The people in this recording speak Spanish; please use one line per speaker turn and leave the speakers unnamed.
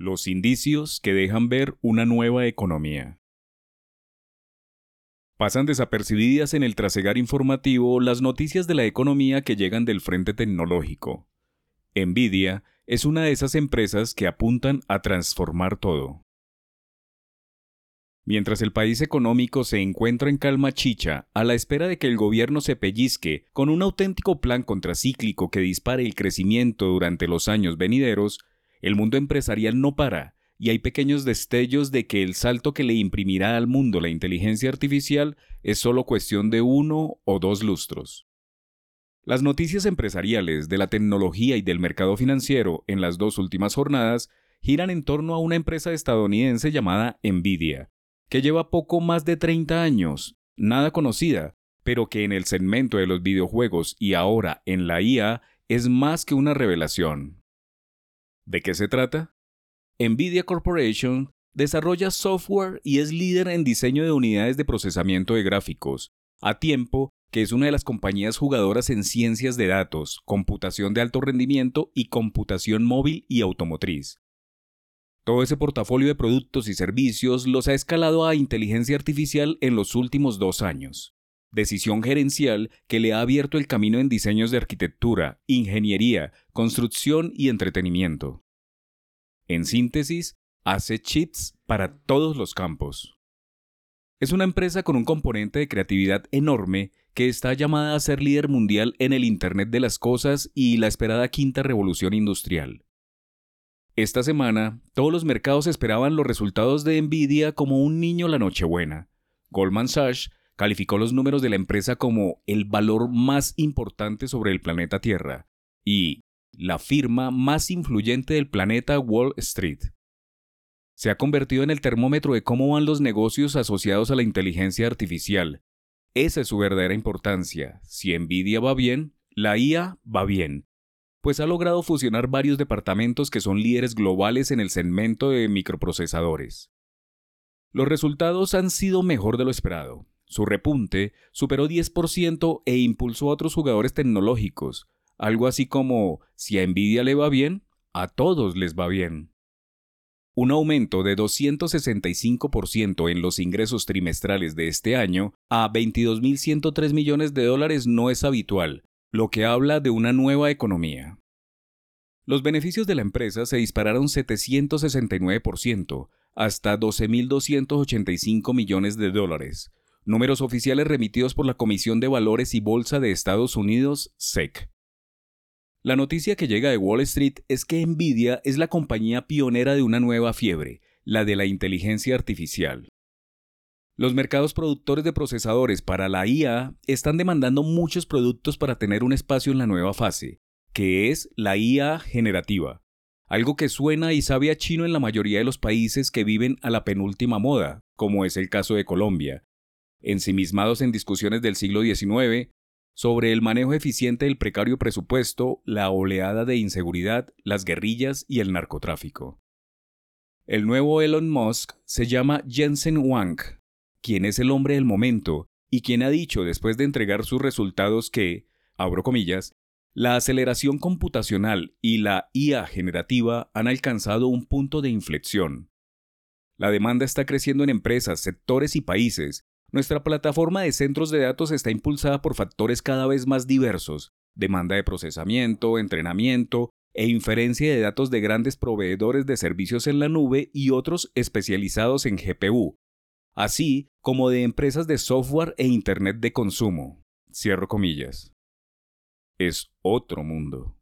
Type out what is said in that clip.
Los indicios que dejan ver una nueva economía. Pasan desapercibidas en el trasegar informativo las noticias de la economía que llegan del frente tecnológico. Nvidia es una de esas empresas que apuntan a transformar todo. Mientras el país económico se encuentra en calma chicha, a la espera de que el gobierno se pellizque con un auténtico plan contracíclico que dispare el crecimiento durante los años venideros, el mundo empresarial no para y hay pequeños destellos de que el salto que le imprimirá al mundo la inteligencia artificial es solo cuestión de uno o dos lustros. Las noticias empresariales de la tecnología y del mercado financiero en las dos últimas jornadas giran en torno a una empresa estadounidense llamada Nvidia, que lleva poco más de 30 años, nada conocida, pero que en el segmento de los videojuegos y ahora en la IA es más que una revelación. ¿De qué se trata? Nvidia Corporation desarrolla software y es líder en diseño de unidades de procesamiento de gráficos, a tiempo que es una de las compañías jugadoras en ciencias de datos, computación de alto rendimiento y computación móvil y automotriz. Todo ese portafolio de productos y servicios los ha escalado a inteligencia artificial en los últimos dos años. Decisión gerencial que le ha abierto el camino en diseños de arquitectura, ingeniería, construcción y entretenimiento. En síntesis, hace chips para todos los campos. Es una empresa con un componente de creatividad enorme que está llamada a ser líder mundial en el Internet de las Cosas y la esperada quinta revolución industrial. Esta semana, todos los mercados esperaban los resultados de Nvidia como un niño la Nochebuena. Goldman Sachs calificó los números de la empresa como el valor más importante sobre el planeta Tierra y la firma más influyente del planeta Wall Street. Se ha convertido en el termómetro de cómo van los negocios asociados a la inteligencia artificial. Esa es su verdadera importancia. Si Nvidia va bien, la IA va bien, pues ha logrado fusionar varios departamentos que son líderes globales en el segmento de microprocesadores. Los resultados han sido mejor de lo esperado. Su repunte superó 10% e impulsó a otros jugadores tecnológicos, algo así como, si a Nvidia le va bien, a todos les va bien. Un aumento de 265% en los ingresos trimestrales de este año a 22.103 millones de dólares no es habitual, lo que habla de una nueva economía. Los beneficios de la empresa se dispararon 769% hasta 12.285 millones de dólares, números oficiales remitidos por la Comisión de Valores y Bolsa de Estados Unidos, SEC. La noticia que llega de Wall Street es que Nvidia es la compañía pionera de una nueva fiebre, la de la inteligencia artificial. Los mercados productores de procesadores para la IA están demandando muchos productos para tener un espacio en la nueva fase, que es la IA generativa, algo que suena y sabe a chino en la mayoría de los países que viven a la penúltima moda, como es el caso de Colombia. Ensimismados en discusiones del siglo XIX, sobre el manejo eficiente del precario presupuesto, la oleada de inseguridad, las guerrillas y el narcotráfico. El nuevo Elon Musk se llama Jensen Huang, quien es el hombre del momento y quien ha dicho después de entregar sus resultados que, abro comillas, la aceleración computacional y la IA generativa han alcanzado un punto de inflexión. La demanda está creciendo en empresas, sectores y países, nuestra plataforma de centros de datos está impulsada por factores cada vez más diversos, demanda de procesamiento, entrenamiento e inferencia de datos de grandes proveedores de servicios en la nube y otros especializados en GPU, así como de empresas de software e Internet de consumo. Cierro comillas. Es otro mundo.